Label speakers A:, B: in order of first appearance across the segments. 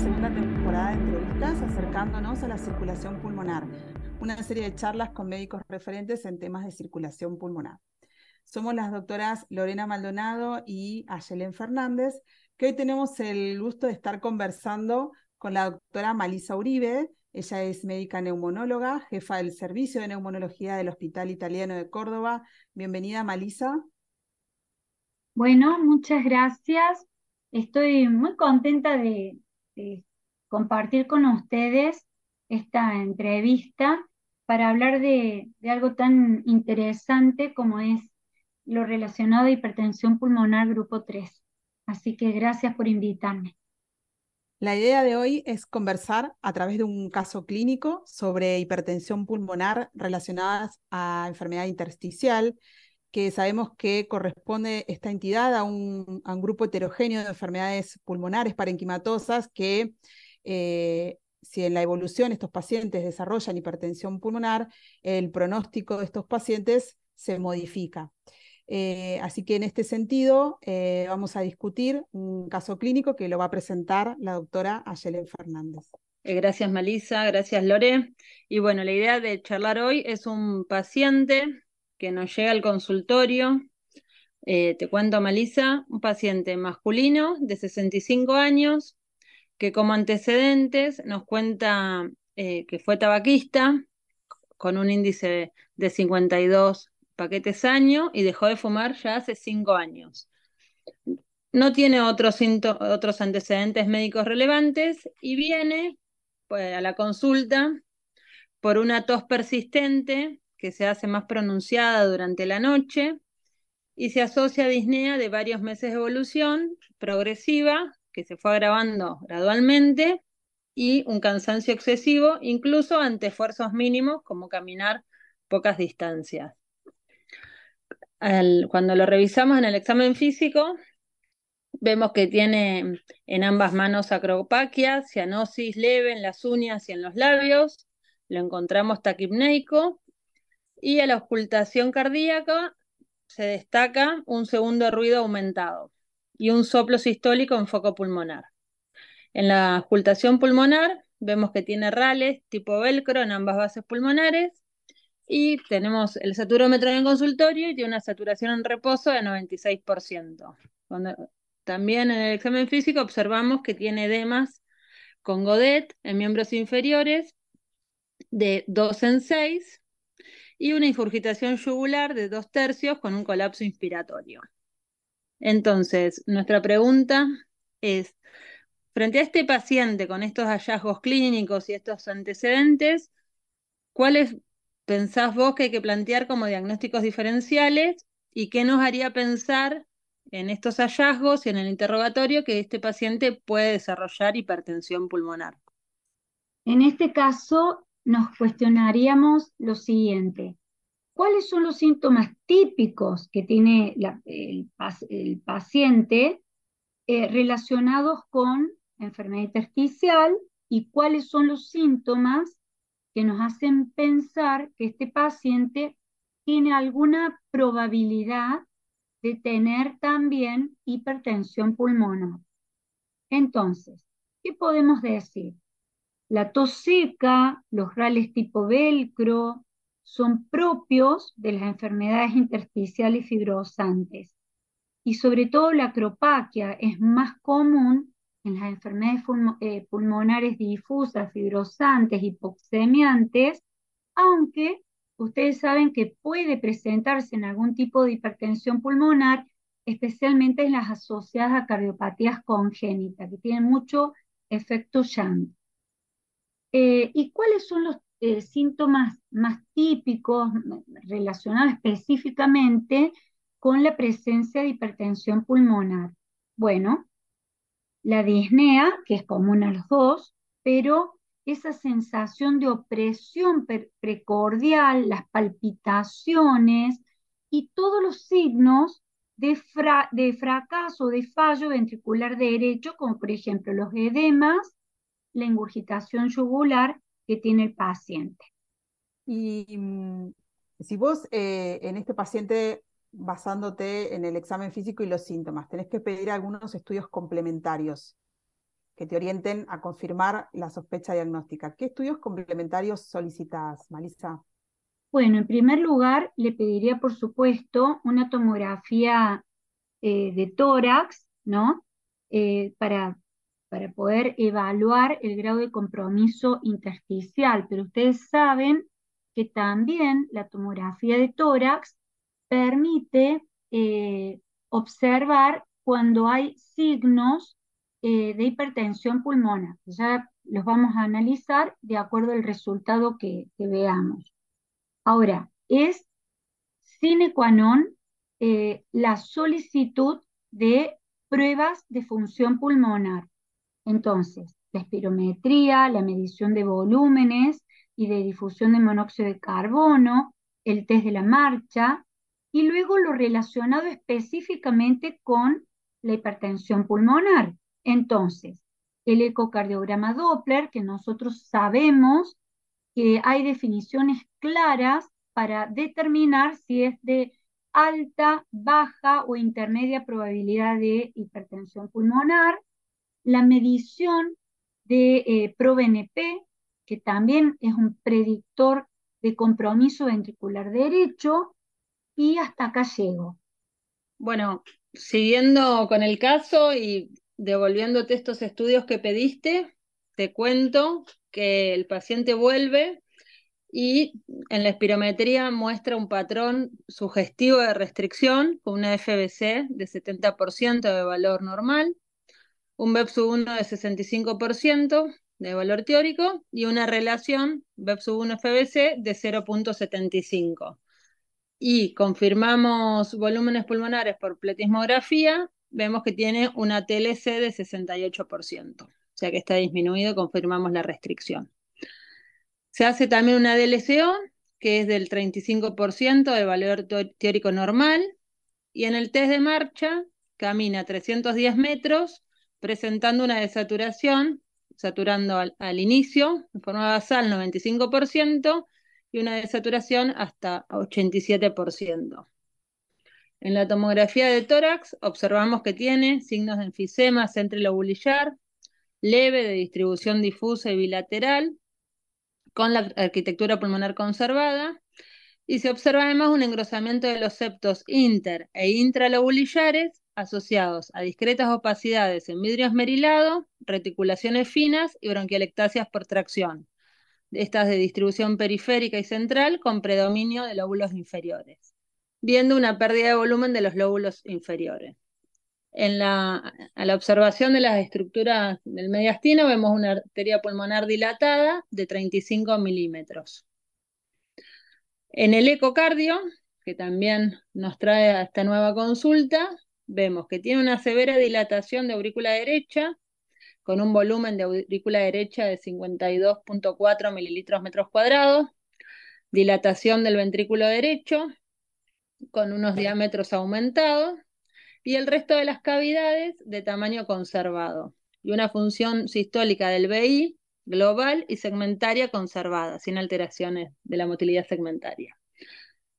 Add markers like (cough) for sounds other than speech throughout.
A: segunda temporada de entrevistas acercándonos a la circulación pulmonar, una serie de charlas con médicos referentes en temas de circulación pulmonar. Somos las doctoras Lorena Maldonado y Ayelen Fernández, que hoy tenemos el gusto de estar conversando con la doctora Malisa Uribe. Ella es médica neumonóloga, jefa del Servicio de Neumonología del Hospital Italiano de Córdoba. Bienvenida, Malisa.
B: Bueno, muchas gracias. Estoy muy contenta de, compartir con ustedes esta entrevista para hablar de, algo tan interesante como es lo relacionado a hipertensión pulmonar grupo 3. Así que gracias por invitarme.
A: La idea de hoy es conversar a través de un caso clínico sobre hipertensión pulmonar relacionada a enfermedad intersticial que sabemos que corresponde esta entidad a un, grupo heterogéneo de enfermedades pulmonares parenquimatosas que eh, si en la evolución estos pacientes desarrollan hipertensión pulmonar, el pronóstico de estos pacientes se modifica. Eh, así que en este sentido eh, vamos a discutir un caso clínico que lo va a presentar la doctora Ayelen Fernández.
C: Gracias Malisa, gracias Lore. Y bueno, la idea de charlar hoy es un paciente que nos llega al consultorio. Eh, te cuento, Malisa, un paciente masculino de 65 años que como antecedentes nos cuenta eh, que fue tabaquista con un índice de 52 paquetes año y dejó de fumar ya hace 5 años. No tiene otros, otros antecedentes médicos relevantes y viene pues, a la consulta por una tos persistente que se hace más pronunciada durante la noche y se asocia a disnea de varios meses de evolución progresiva que se fue agravando gradualmente y un cansancio excesivo, incluso ante esfuerzos mínimos como caminar pocas distancias. cuando lo revisamos en el examen físico, vemos que tiene en ambas manos acropaquia, cianosis leve en las uñas y en los labios, lo encontramos taquipneico y a la ocultación cardíaca se destaca un segundo ruido aumentado y un soplo sistólico en foco pulmonar. En la ocultación pulmonar vemos que tiene rales tipo velcro en ambas bases pulmonares y tenemos el saturómetro en el consultorio y tiene una saturación en reposo de 96%. también en el examen físico observamos que tiene edemas con Godet en miembros inferiores de 2 en 6 y una infurgitación yugular de dos tercios con un colapso inspiratorio. Entonces, nuestra pregunta es, frente a este paciente con estos hallazgos clínicos y estos antecedentes, ¿cuáles pensás vos que hay que plantear como diagnósticos diferenciales y qué nos haría pensar en estos hallazgos y en el interrogatorio que este paciente puede desarrollar hipertensión pulmonar?
B: En este caso, nos cuestionaríamos lo siguiente. ¿Cuáles son los síntomas típicos que tiene el, paciente eh, relacionados con enfermedad intersticial y cuáles son los síntomas que nos hacen pensar que este paciente tiene alguna probabilidad de tener también hipertensión pulmonar? Entonces, ¿qué podemos decir? La tos seca, los rales tipo velcro, son propios de las enfermedades intersticiales fibrosantes. Y sobre todo la acropaquia es más común en las enfermedades eh, pulmonares difusas, fibrosantes, hipoxemiantes, aunque ustedes saben que puede presentarse en algún tipo de hipertensión pulmonar, especialmente en las asociadas a cardiopatías congénitas, que tienen mucho efecto llanto. Eh, ¿Y cuáles son los eh, síntomas más típicos relacionados específicamente con la presencia de hipertensión pulmonar? Bueno, la disnea, que es común a los dos, pero esa sensación de opresión precordial, las palpitaciones y todos los signos de, de fracaso, de fallo ventricular derecho, como por ejemplo los edemas, la ingurgitación yugular que tiene el paciente.
A: Y mm, si vos eh, en este paciente, basándote en el examen físico y los síntomas, tenés que pedir algunos estudios complementarios, que te orienten a confirmar la sospecha diagnóstica. ¿Qué estudios complementarios solicitas, Marisa?
B: Bueno, en primer lugar, le pediría, por supuesto, una tomografía eh, de tórax, ¿no? Eh, para, para poder evaluar el grado de compromiso intersticial. Pero ustedes saben que también la tomografía de tórax permite eh, observar cuando hay signos de hipertensión pulmonar. Ya los vamos a analizar de acuerdo al resultado que veamos. Ahora, es sine qua non eh, la solicitud de pruebas de función pulmonar. Entonces, la espirometría, la medición de volúmenes y de difusión de monóxido de carbono, el test de la marcha, y luego lo relacionado específicamente con la hipertensión pulmonar. Entonces, el ecocardiograma Doppler, que nosotros sabemos que hay definiciones claras para determinar si es de alta, baja o intermedia probabilidad de hipertensión pulmonar, la medición de eh, ProBNP, que también es un predictor de compromiso ventricular derecho, y hasta acá llego.
C: Bueno, siguiendo con el caso y devolviéndote estos estudios que pediste, te cuento que el paciente vuelve y en la espirometría muestra un patrón sugestivo de restricción con una FBC de 70% de valor normal, un BEPS1 de 65% de valor teórico y una relación BEPS1-FBC de 0.75. Y confirmamos volúmenes pulmonares por pletismografía, vemos que tiene una TLC de 68%, o sea que está disminuido, confirmamos la restricción. Se hace también una DLCO, que es del 35% de valor teórico normal, y en el test de marcha camina 310 metros, presentando una desaturación, saturando al, inicio, en forma basal 95%, y una desaturación hasta 87%. En la tomografía de tórax observamos que tiene signos de enfisema centrilobulillar, leve de distribución difusa y bilateral, con la arquitectura pulmonar conservada, y se observa además un engrosamiento de los septos inter e intralobulillares asociados a discretas opacidades en vidrio esmerilado, reticulaciones finas y bronquialectasias por tracción, estas de distribución periférica y central con predominio de lóbulos inferiores, viendo una pérdida de volumen de los lóbulos inferiores. En la, a la observación de las estructuras del mediastino vemos una arteria pulmonar dilatada de 35 milímetros. En el ecocardio, que también nos trae a esta nueva consulta, vemos que tiene una severa dilatación de aurícula derecha, con un volumen de aurícula derecha de 52.4 mililitros metros cuadrados, dilatación del ventrículo derecho, con unos diámetros aumentados, y el resto de las cavidades de tamaño conservado, y una función sistólica del BI global y segmentaria conservada, sin alteraciones de la motilidad segmentaria.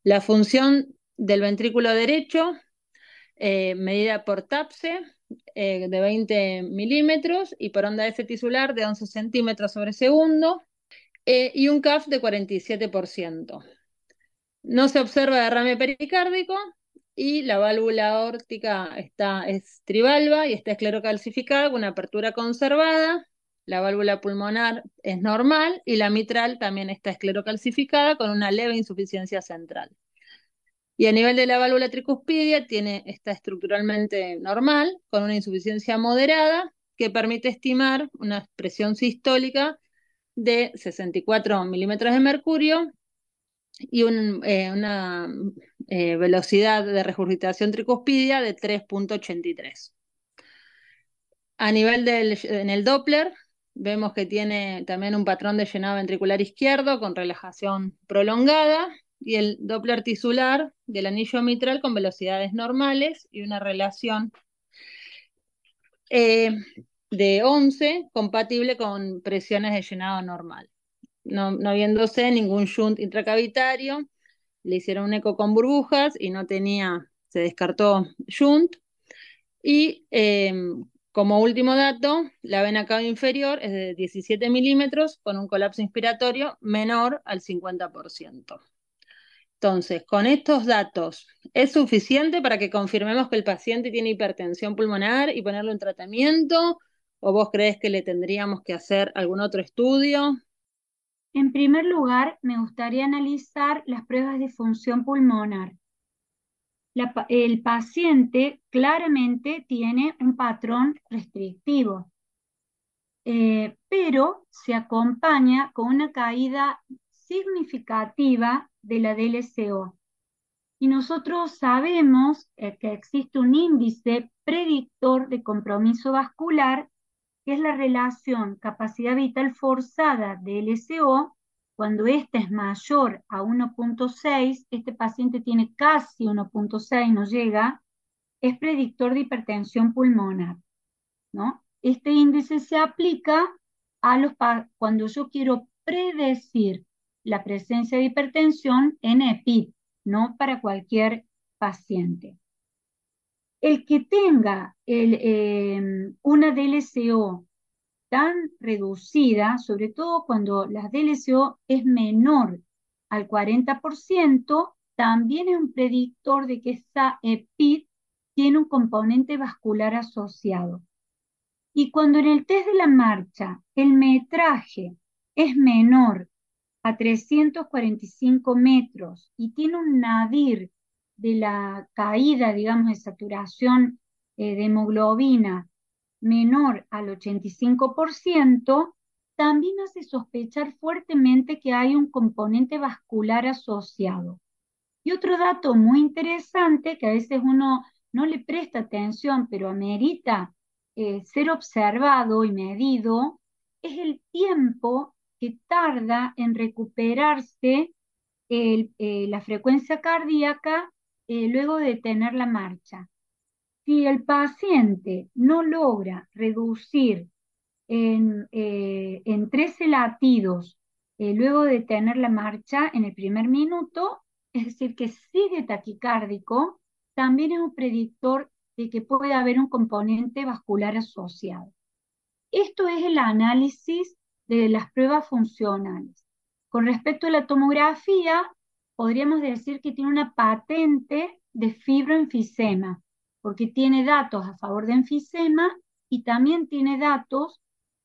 C: La función del ventrículo derecho, eh, medida por TAPSE, eh, de 20 milímetros, y por onda S tisular de 11 centímetros sobre segundo, eh, y un CAF de 47%. No se observa derrame pericárdico, y la válvula aórtica está, es trivalva y está esclerocalcificada con una apertura conservada. La válvula pulmonar es normal y la mitral también está esclerocalcificada con una leve insuficiencia central. Y a nivel de la válvula tricuspidia tiene, está estructuralmente normal con una insuficiencia moderada que permite estimar una presión sistólica de 64 milímetros de mercurio y eh, una eh, velocidad de regurgitación tricuspidia de 3.83. A nivel del en el Doppler, vemos que tiene también un patrón de llenado ventricular izquierdo con relajación prolongada y el Doppler tisular del anillo mitral con velocidades normales y una relación eh, de 11 compatible con presiones de llenado normal no, no habiéndose ningún shunt intracavitario, le hicieron un eco con burbujas y no tenía, se descartó shunt. Y em, Como último dato, la vena cava inferior es de 17 milímetros con un colapso inspiratorio menor al 50%. Entonces, con estos datos, ¿es suficiente para que confirmemos que el paciente tiene hipertensión pulmonar y ponerlo en tratamiento? ¿O vos crees que le tendríamos que hacer algún otro estudio?
B: En primer lugar, me gustaría analizar las pruebas de función pulmonar. el paciente claramente tiene un patrón restrictivo, eh, pero se acompaña con una caída significativa de la DLCO. Y nosotros sabemos eh, que existe un índice predictor de compromiso vascular, que es la relación capacidad vital forzada de LCO. Cuando esta es mayor a 1.6, este paciente tiene casi 1.6, no llega, es predictor de hipertensión pulmonar. ¿no? Este índice se aplica a los cuando yo quiero predecir la presencia de hipertensión en EPID, no para cualquier paciente. El que tenga em, una DLCO tan reducida, sobre todo cuando la DLCO es menor al 40%, también es un predictor de que esa EPID tiene un componente vascular asociado. Y cuando en el test de la marcha el metraje es menor a 345 metros y tiene un nadir de la caída, digamos, de saturación eh, de hemoglobina menor al 85%, también hace sospechar fuertemente que hay un componente vascular asociado. Y otro dato muy interesante que a veces uno no le presta atención, pero amerita eh, ser observado y medido, es el tiempo que tarda en recuperarse eh, la frecuencia cardíaca eh, luego de tener la marcha. Si el paciente no logra reducir en, 13 eh, latidos luego de tener la marcha en el primer minuto, es decir, que sigue taquicárdico, también es un predictor de que puede haber un componente vascular asociado. Esto es el análisis de las pruebas funcionales. Con respecto a la tomografía, podríamos decir que tiene una patente de fibroenfisema, porque tiene datos a favor de enfisema y también tiene datos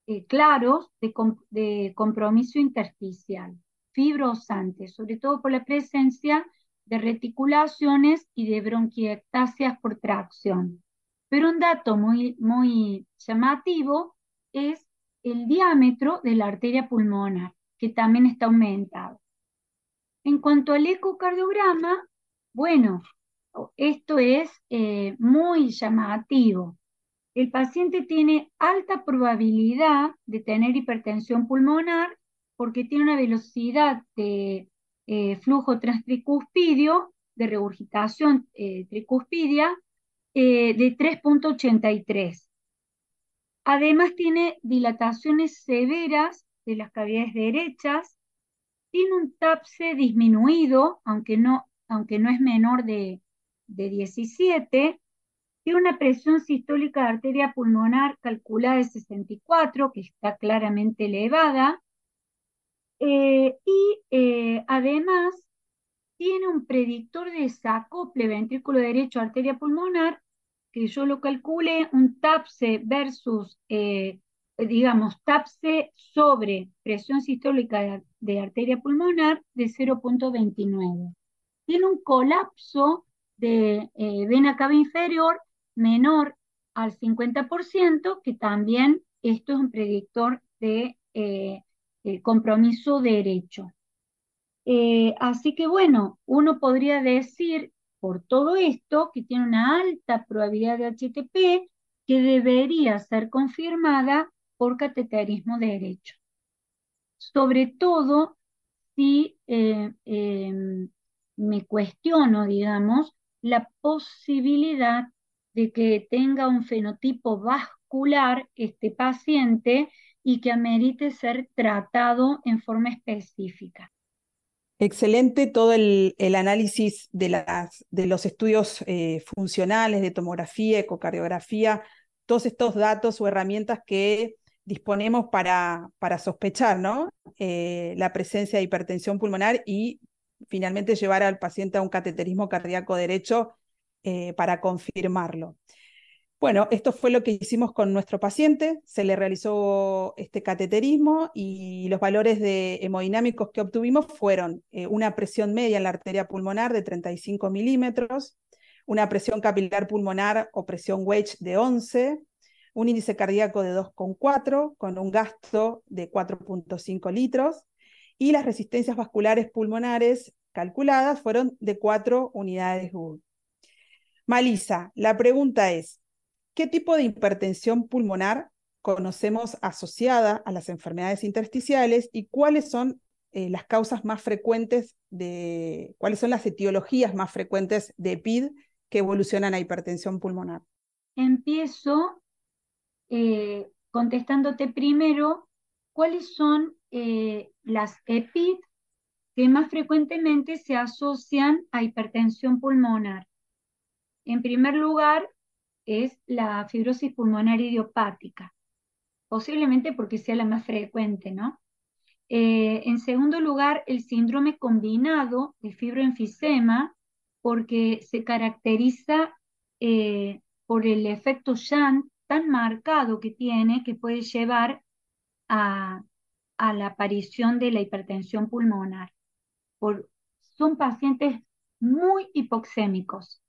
B: eh, claros de, compromiso intersticial, fibrosante, sobre todo por la presencia de reticulaciones y de bronquiectasias por tracción. Pero un dato muy, muy llamativo es el diámetro de la arteria pulmonar, que también está aumentado. En cuanto al ecocardiograma, bueno, esto es eh, muy llamativo. El paciente tiene alta probabilidad de tener hipertensión pulmonar porque tiene una velocidad de eh, flujo transtricuspidio, de regurgitación eh, tricuspidia, de 3.83. Además tiene dilataciones severas de las cavidades derechas, tiene un TAPSE disminuido, aunque no, aunque no es menor de, 17, tiene una presión sistólica de arteria pulmonar calculada de 64, que está claramente elevada, eh, y eh, además tiene un predictor de desacople ventrículo derecho arteria pulmonar que yo lo calcule, un TAPSE versus, eh, digamos, TAPSE sobre presión sistólica de, arteria pulmonar de 0.29. Tiene un colapso de eh, vena cava inferior menor al 50%, que también esto es un predictor de eh, compromiso derecho. así que bueno, uno podría decir por todo esto, que tiene una alta probabilidad de HTP, que debería ser confirmada por cateterismo derecho. Sobre todo si eh, em, me cuestiono, digamos, la posibilidad de que tenga un fenotipo vascular este paciente y que amerite ser tratado en forma específica.
A: Excelente todo el, análisis de, los estudios eh, funcionales de tomografía, ecocardiografía, todos estos datos o herramientas que disponemos para, para sospechar ¿no? Eh, la presencia de hipertensión pulmonar y finalmente llevar al paciente a un cateterismo cardíaco derecho eh, para confirmarlo. Bueno, esto fue lo que hicimos con nuestro paciente, se le realizó este cateterismo y los valores de hemodinámicos que obtuvimos fueron eh, una presión media en la arteria pulmonar de 35 milímetros, una presión capilar pulmonar o presión Wedge de 11, un índice cardíaco de 2,4 con un gasto de 4,5 litros y las resistencias vasculares pulmonares calculadas fueron de 4 unidades Wood. Malisa, la pregunta es, ¿qué tipo de hipertensión pulmonar conocemos asociada a las enfermedades intersticiales y cuáles son eh, las causas más frecuentes de, cuáles son las etiologías más frecuentes de PID que evolucionan a hipertensión pulmonar?
B: Empiezo eh, contestándote primero cuáles son eh, las EPID que más frecuentemente se asocian a hipertensión pulmonar. En primer lugar, es la fibrosis pulmonar idiopática, posiblemente porque sea la más frecuente, ¿no? Eh, en segundo lugar, el síndrome combinado de fibroenfisema, porque se caracteriza por el efecto Shunt tan marcado que tiene que puede llevar a, la aparición de la hipertensión pulmonar. son pacientes muy hipoxémicos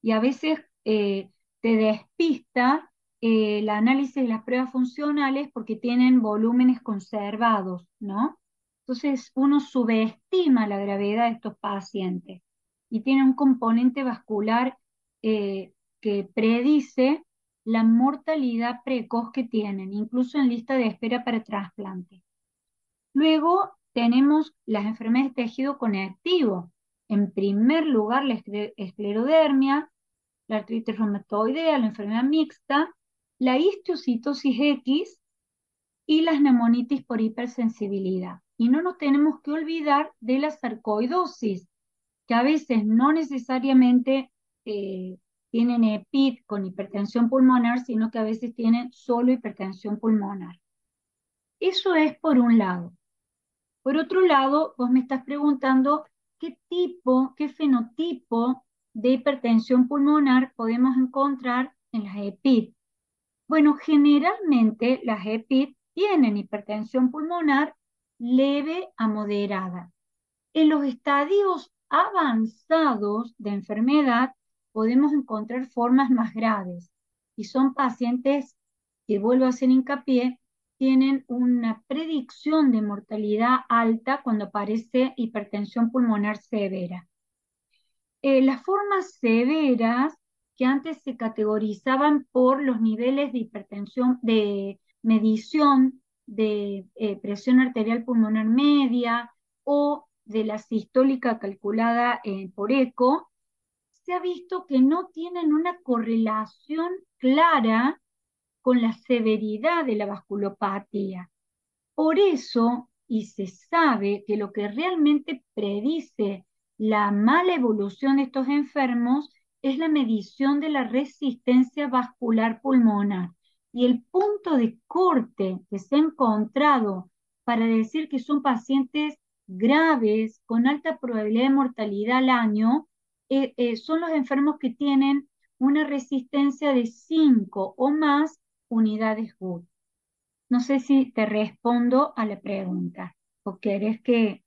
B: y a veces eh, te despista eh, el análisis de las pruebas funcionales porque tienen volúmenes conservados, ¿no? Entonces uno subestima la gravedad de estos pacientes y tiene un componente vascular eh, que predice la mortalidad precoz que tienen, incluso en lista de espera para trasplante. Luego tenemos las enfermedades de tejido conectivo. En primer lugar, la esclerodermia, la artritis reumatoidea, la enfermedad mixta, la histocitosis X y las neumonitis por hipersensibilidad. Y no nos tenemos que olvidar de la sarcoidosis, que a veces no necesariamente eh, tienen EPID con hipertensión pulmonar, sino que a veces tienen solo hipertensión pulmonar. Eso es por un lado. Por otro lado, vos me estás preguntando qué tipo, qué fenotipo de hipertensión pulmonar podemos encontrar en las EPID. Bueno, generalmente las EPID tienen hipertensión pulmonar leve a moderada. En los estadios avanzados de enfermedad podemos encontrar formas más graves y son pacientes que, vuelvo a hacer hincapié, tienen una predicción de mortalidad alta cuando aparece hipertensión pulmonar severa. Eh, las formas severas que antes se categorizaban por los niveles de hipertensión, de medición de eh, presión arterial pulmonar media o de la sistólica calculada eh, por eco, se ha visto que no tienen una correlación clara con la severidad de la vasculopatía. Por eso, y se sabe que lo que realmente predice la mala evolución de estos enfermos es la medición de la resistencia vascular pulmonar. Y el punto de corte que se ha encontrado para decir que son pacientes graves con alta probabilidad de mortalidad al año eh, eh, son los enfermos que tienen una resistencia de 5 o más unidades GUD. No sé si te respondo a la pregunta o querés que,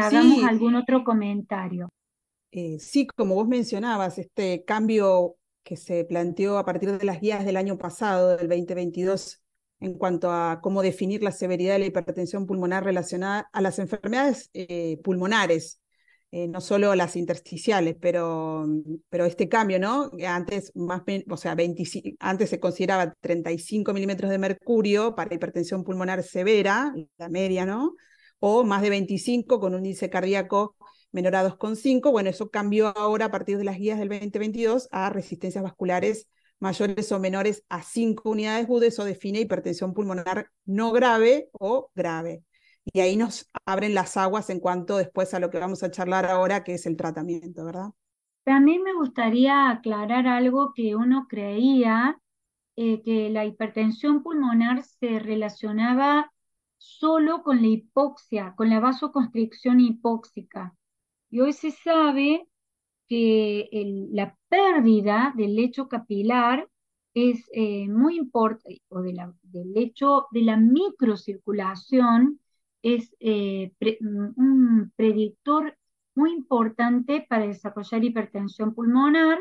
B: que hagamos algún otro comentario.
A: Eh, sí, como vos mencionabas, este cambio que se planteó a partir de las guías del año pasado, del 2022, en cuanto a cómo definir la severidad de la hipertensión pulmonar relacionada a las enfermedades pulmonares, eh, no solo las intersticiales, pero, pero este cambio, ¿no? Antes, más, o sea, antes se consideraba 35 milímetros de mercurio para hipertensión pulmonar severa, la media, ¿no? O más de 25 con un índice cardíaco menor a 2,5. Bueno, eso cambió ahora a partir de las guías del 2022 a resistencias vasculares mayores o menores a 5 unidades GUD, eso define hipertensión pulmonar no grave o grave y ahí nos abren las aguas en cuanto después a lo que vamos a charlar ahora, que es el tratamiento, ¿verdad?
B: También me gustaría aclarar algo que uno creía eh, que la hipertensión pulmonar se relacionaba solo con la hipoxia, con la vasoconstricción hipóxica. Y hoy se sabe que la pérdida del lecho capilar es eh, muy importante, o la, del lecho de la microcirculación es eh, un predictor muy importante para desarrollar hipertensión pulmonar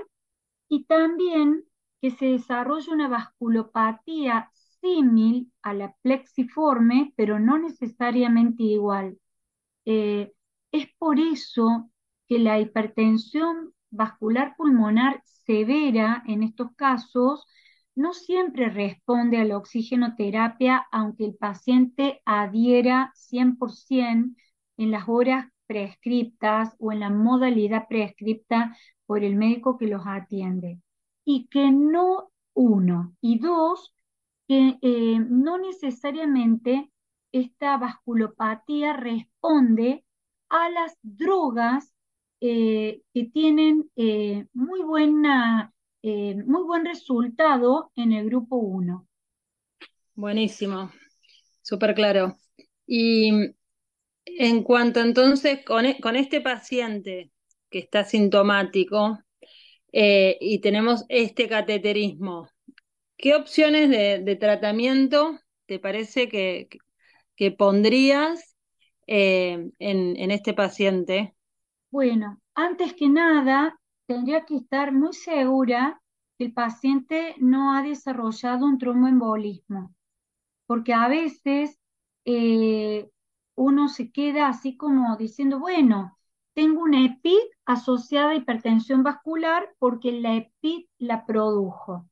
B: y también que se desarrolla una vasculopatía a la plexiforme, pero no necesariamente igual. Eh, es por eso que la hipertensión vascular pulmonar severa en estos casos no siempre responde a la oxigenoterapia, aunque el paciente adhiera 100% en las horas prescriptas o en la modalidad prescripta por el médico que los atiende. Y que no, uno, y dos, eh, no necesariamente esta vasculopatía responde a las drogas eh, que tienen eh, muy, buena, muy buen resultado en el grupo 1.
C: Buenísimo, súper claro. Y en cuanto entonces con, e, con este paciente que está sintomático y tenemos este cateterismo, ¿Qué opciones de, tratamiento te parece que, que pondrías eh, en, este paciente?
B: Bueno, antes que nada, tendría que estar muy segura que el paciente no ha desarrollado un tromboembolismo, porque a veces eh, uno se queda así como diciendo, bueno, tengo una EPIC asociada a hipertensión vascular porque la EPIC la produjo.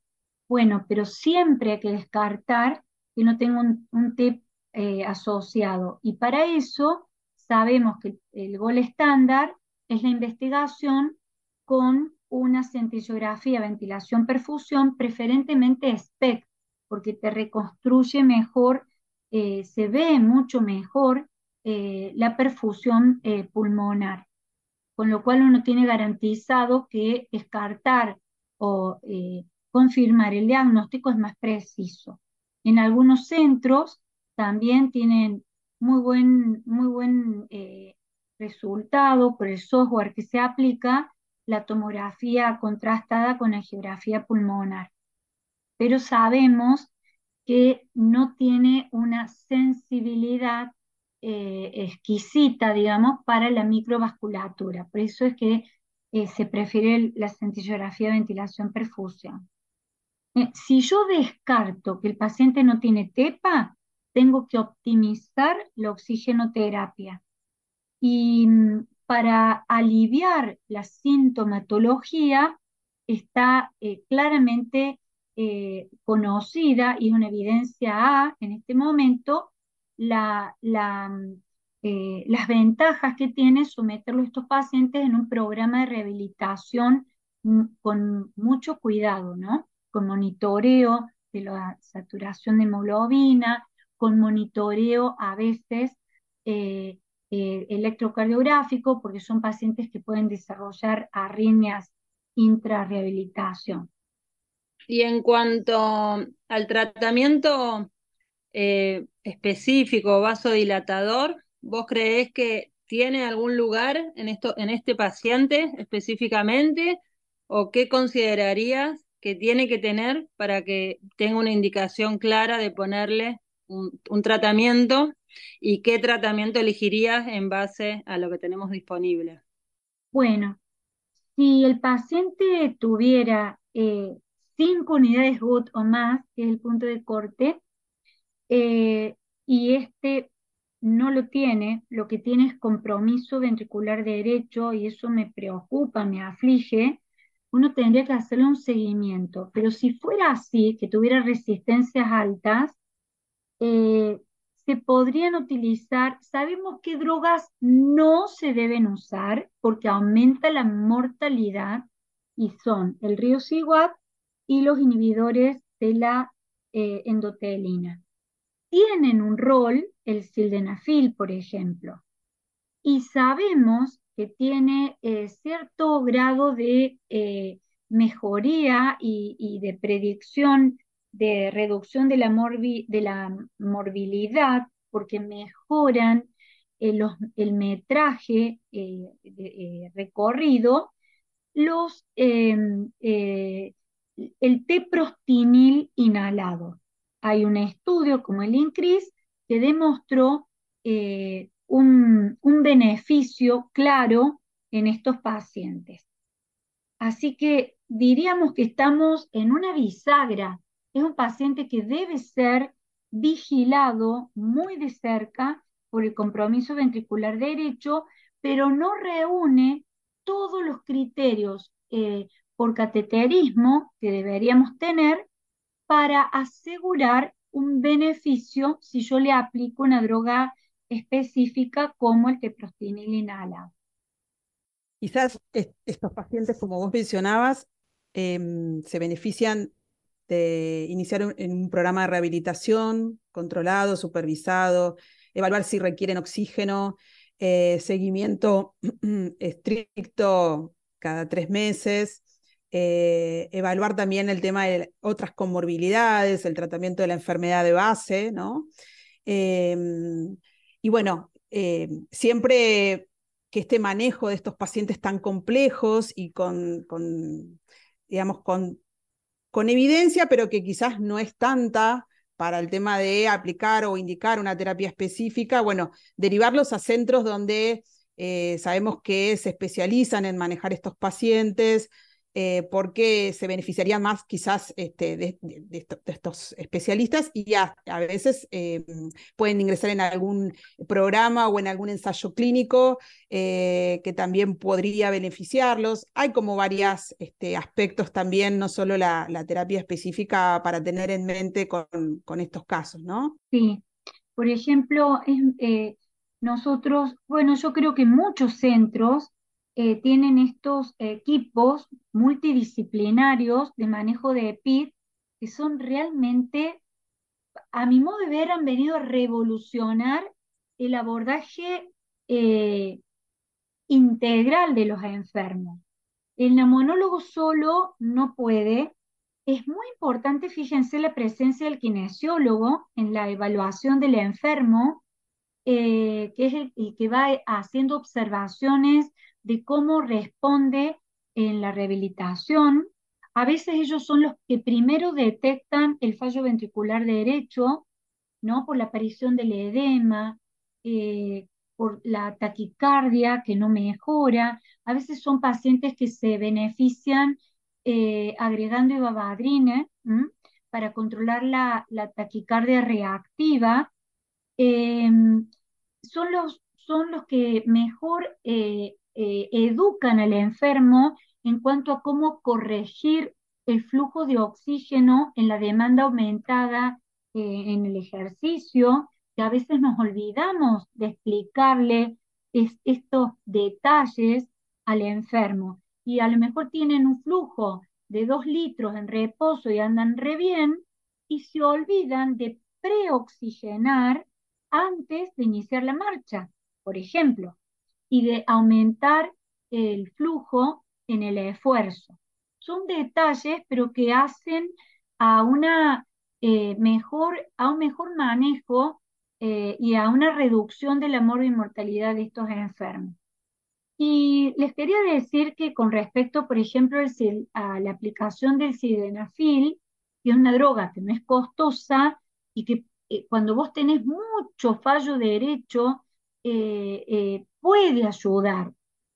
B: Bueno, pero siempre hay que descartar que no tenga un, TEP eh, asociado. Y para eso sabemos que el gol estándar es la investigación con una centillografía, ventilación, perfusión, preferentemente SPEC, porque te reconstruye mejor, eh, se ve mucho mejor eh, la perfusión pulmonar, con lo cual uno tiene garantizado que descartar o confirmar el diagnóstico es más preciso. En algunos centros también tienen muy buen, muy buen eh, resultado por el software que se aplica, la tomografía contrastada con la geografía pulmonar. Pero sabemos que no tiene una sensibilidad eh, exquisita, digamos, para la microvasculatura. Por eso es que eh, se prefiere la centillografía de ventilación-perfusión. Eh, si yo descarto que el paciente no tiene TEPA, tengo que optimizar la oxigenoterapia. Y mm, para aliviar la sintomatología está eh, claramente eh, conocida y una evidencia A en este momento mm, las ventajas que tiene someterlo a estos pacientes en un programa de rehabilitación mm, con mucho cuidado, ¿no? Con monitoreo de la saturación de hemoglobina, con monitoreo a veces eh, eh, electrocardiográfico, porque son pacientes que pueden desarrollar arritmias intrarrehabilitación.
C: Y en cuanto al tratamiento eh, específico vasodilatador, ¿vos creés que tiene algún lugar en, esto, en este paciente específicamente? ¿O qué considerarías que tiene que tener para que tenga una indicación clara de ponerle un, tratamiento y qué tratamiento elegirías en base a lo que tenemos disponible.
B: Bueno, si el paciente tuviera eh, cinco unidades GUT o más, que es el punto de corte, eh, y este no lo tiene, lo que tiene es compromiso ventricular derecho y eso me preocupa, me aflige, uno tendría que hacerle un seguimiento. Pero si fuera así, que tuviera resistencias altas, eh, se podrían utilizar, sabemos que drogas no se deben usar porque aumenta la mortalidad y son el río Siguat y los inhibidores de la eh, endotelina. Tienen un rol el sildenafil, por ejemplo, y sabemos que tiene eh, cierto grado de eh, mejoría y, de predicción de reducción de la, de la morbilidad porque mejoran el metraje recorrido, los, el teprostinil inhalado. Hay un estudio como el INCRIS que demostró un, un beneficio claro en estos pacientes. Así que diríamos que estamos en una bisagra. Es un paciente que debe ser vigilado muy de cerca por el compromiso ventricular derecho, pero no reúne todos los criterios eh, por cateterismo que deberíamos tener para asegurar un beneficio si yo le aplico una droga específica como el teprostinil inhalado.
A: Quizás estos pacientes, como vos mencionabas, em, se benefician de iniciar un, en un programa de rehabilitación controlado, supervisado, evaluar si requieren oxígeno, eh, seguimiento (clears throat) estricto cada tres meses, eh, evaluar también el tema de otras comorbilidades, el tratamiento de la enfermedad de base, ¿no? Y bueno, em, siempre que este manejo de estos pacientes tan complejos y con, con digamos, con, con evidencia, pero que quizás no es tanta para el tema de aplicar o indicar una terapia específica, bueno, derivarlos a centros donde eh, sabemos que se especializan en manejar estos pacientes, eh, porque se beneficiarían más quizás este, de, estos especialistas y a, veces eh, pueden ingresar en algún programa o en algún ensayo clínico eh, que también podría beneficiarlos. Hay como varios este, aspectos también, no solo la, terapia específica para tener en mente con, con estos casos, ¿no?
B: Sí, por ejemplo, nosotros, bueno, yo creo que muchos centros eh, tienen estos equipos multidisciplinarios de manejo de EPID que son realmente, a mi modo de ver, han venido a revolucionar el abordaje eh, integral de los enfermos. El neumonólogo solo no puede. Es muy importante, fíjense, la presencia del kinesiólogo en la evaluación del enfermo, eh, que es el que va haciendo observaciones de cómo responde en la rehabilitación. A veces ellos son los que primero detectan el fallo ventricular derecho, ¿no? Por la aparición del edema, eh, por la taquicardia que no mejora. A veces son pacientes que se benefician eh, agregando ibabadrina para controlar la, taquicardia reactiva. Em, son, los, son los que mejor eh, eh, educan al enfermo en cuanto a cómo corregir el flujo de oxígeno en la demanda aumentada eh, en el ejercicio, que a veces nos olvidamos de explicarle estos detalles al enfermo. Y a lo mejor tienen un flujo de dos litros en reposo y andan re bien, y se olvidan de preoxigenar antes de iniciar la marcha, por ejemplo y de aumentar el flujo en el esfuerzo. Son detalles, pero que hacen a, una, eh, mejor, a un mejor manejo eh, y a una reducción de la mortalidad de estos enfermos. Y les quería decir que con respecto, por ejemplo, a la aplicación del sildenafil, que es una droga que no es costosa y que eh, cuando vos tenés mucho fallo derecho, puede ayudar.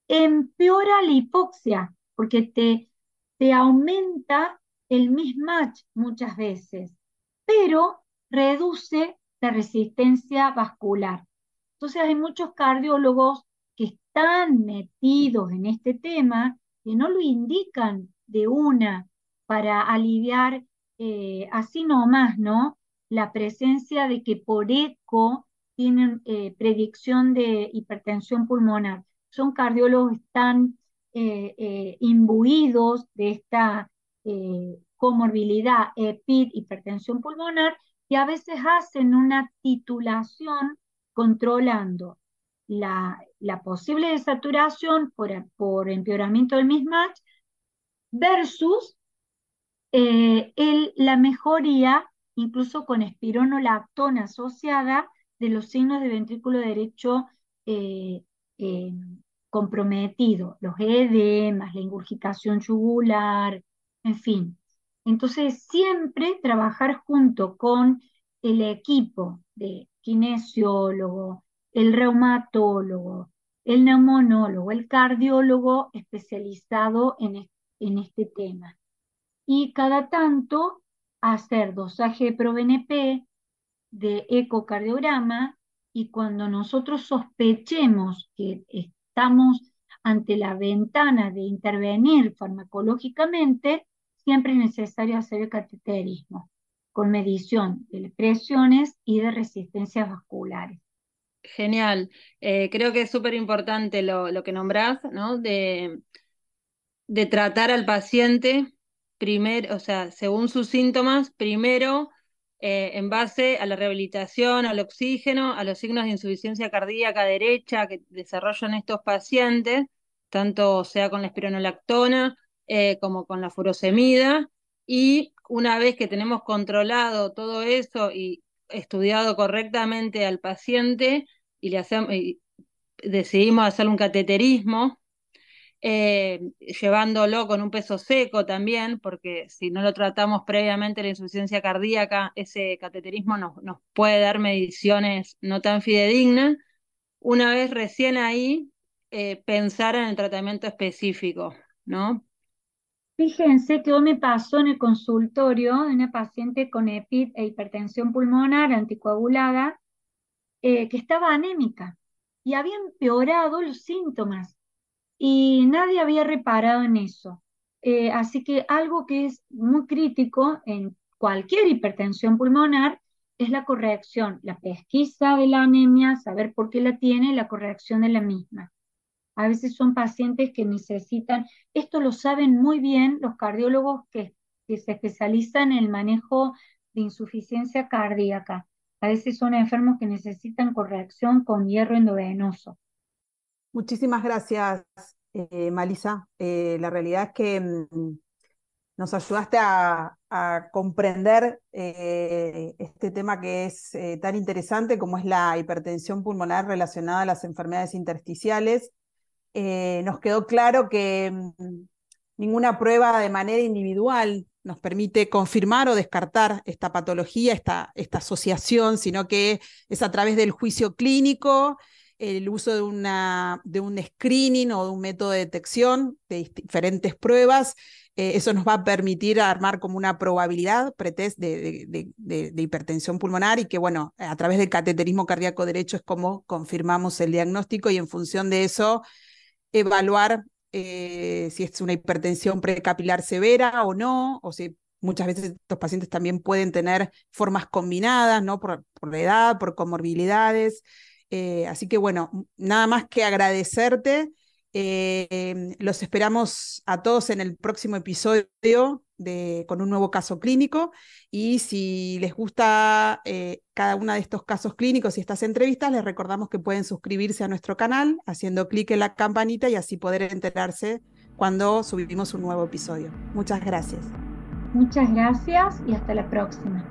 B: Empeora la hipoxia porque te, te aumenta el mismatch muchas veces, pero reduce la resistencia vascular. Entonces hay muchos cardiólogos que están metidos en este tema, que no lo indican de una para aliviar eh, así nomás, ¿no? La presencia de que por eco tienen eh, predicción de hipertensión pulmonar. Son cardiólogos que están eh, eh, imbuidos de esta comorbilidad EPID, hipertensión pulmonar, y a veces hacen una titulación controlando la, posible desaturación por, por empeoramiento del mismatch versus la mejoría, incluso con espironolactona asociada, de los signos de ventrículo derecho eh, eh, comprometido, los edemas, la ingurgitación yugular, en fin. Entonces, siempre trabajar junto con el equipo de kinesiólogo, el reumatólogo, el neumonólogo, el cardiólogo especializado en, en este tema. Y cada tanto hacer dosaje de ProBNP, de ecocardiograma, y cuando nosotros sospechemos que estamos ante la ventana de intervenir farmacológicamente, siempre es necesario hacer el cateterismo con medición de presiones y de resistencias vasculares.
C: Genial. Eh, creo que es súper importante lo, que nombrás, ¿no? De, de tratar al paciente primero, o sea, según sus síntomas, primero eh, en base a la rehabilitación, al oxígeno, a los signos de insuficiencia cardíaca derecha que desarrollan estos pacientes, tanto sea con la espironolactona eh, como con la furosemida, y una vez que tenemos controlado todo eso y estudiado correctamente al paciente y le hacemos, y decidimos hacer un cateterismo, eh, llevándolo con un peso seco también, porque si no lo tratamos previamente la insuficiencia cardíaca, ese cateterismo nos, nos puede dar mediciones no tan fidedignas. Una vez recién ahí, eh, pensar en el tratamiento específico, ¿no?
B: Fíjense que hoy me pasó en el consultorio de una paciente con EPID e hipertensión pulmonar anticoagulada eh, que estaba anémica y había empeorado los síntomas y nadie había reparado en eso. Eh, así que algo que es muy crítico en cualquier hipertensión pulmonar es la corrección, la pesquisa de la anemia, saber por qué la tiene la corrección de la misma. A veces son pacientes que necesitan, esto lo saben muy bien los cardiólogos que, se especializan en el manejo de insuficiencia cardíaca. A veces son enfermos que necesitan corrección con hierro endovenoso.
A: Muchísimas gracias, eh, Malisa. Eh, la realidad es que mm, nos ayudaste a, comprender eh, este tema que es tan interesante como es la hipertensión pulmonar relacionada a las enfermedades intersticiales eh, nos quedó claro que mm, ninguna prueba de manera individual nos permite confirmar o descartar esta patología, esta asociación, sino que es a través del juicio clínico, el uso de, una, de un screening o de un método de detección de diferentes pruebas. Eh, eso nos va a permitir armar como una probabilidad pretest de, de, hipertensión pulmonar y que, bueno, a través del cateterismo cardíaco derecho es como confirmamos el diagnóstico y en función de eso evaluar eh, si es una hipertensión precapilar severa o no, o si muchas veces estos pacientes también pueden tener formas combinadas, ¿no? Por, por edad, por comorbilidades. Eh, así que bueno, nada más que agradecerte. Eh, los esperamos a todos en el próximo episodio con un nuevo caso clínico y si les gusta eh, cada uno de estos casos clínicos y estas entrevistas, les recordamos que pueden suscribirse a nuestro canal haciendo clic en la campanita y así poder enterarse cuando subimos un nuevo episodio. Muchas gracias.
B: Muchas gracias y hasta la próxima.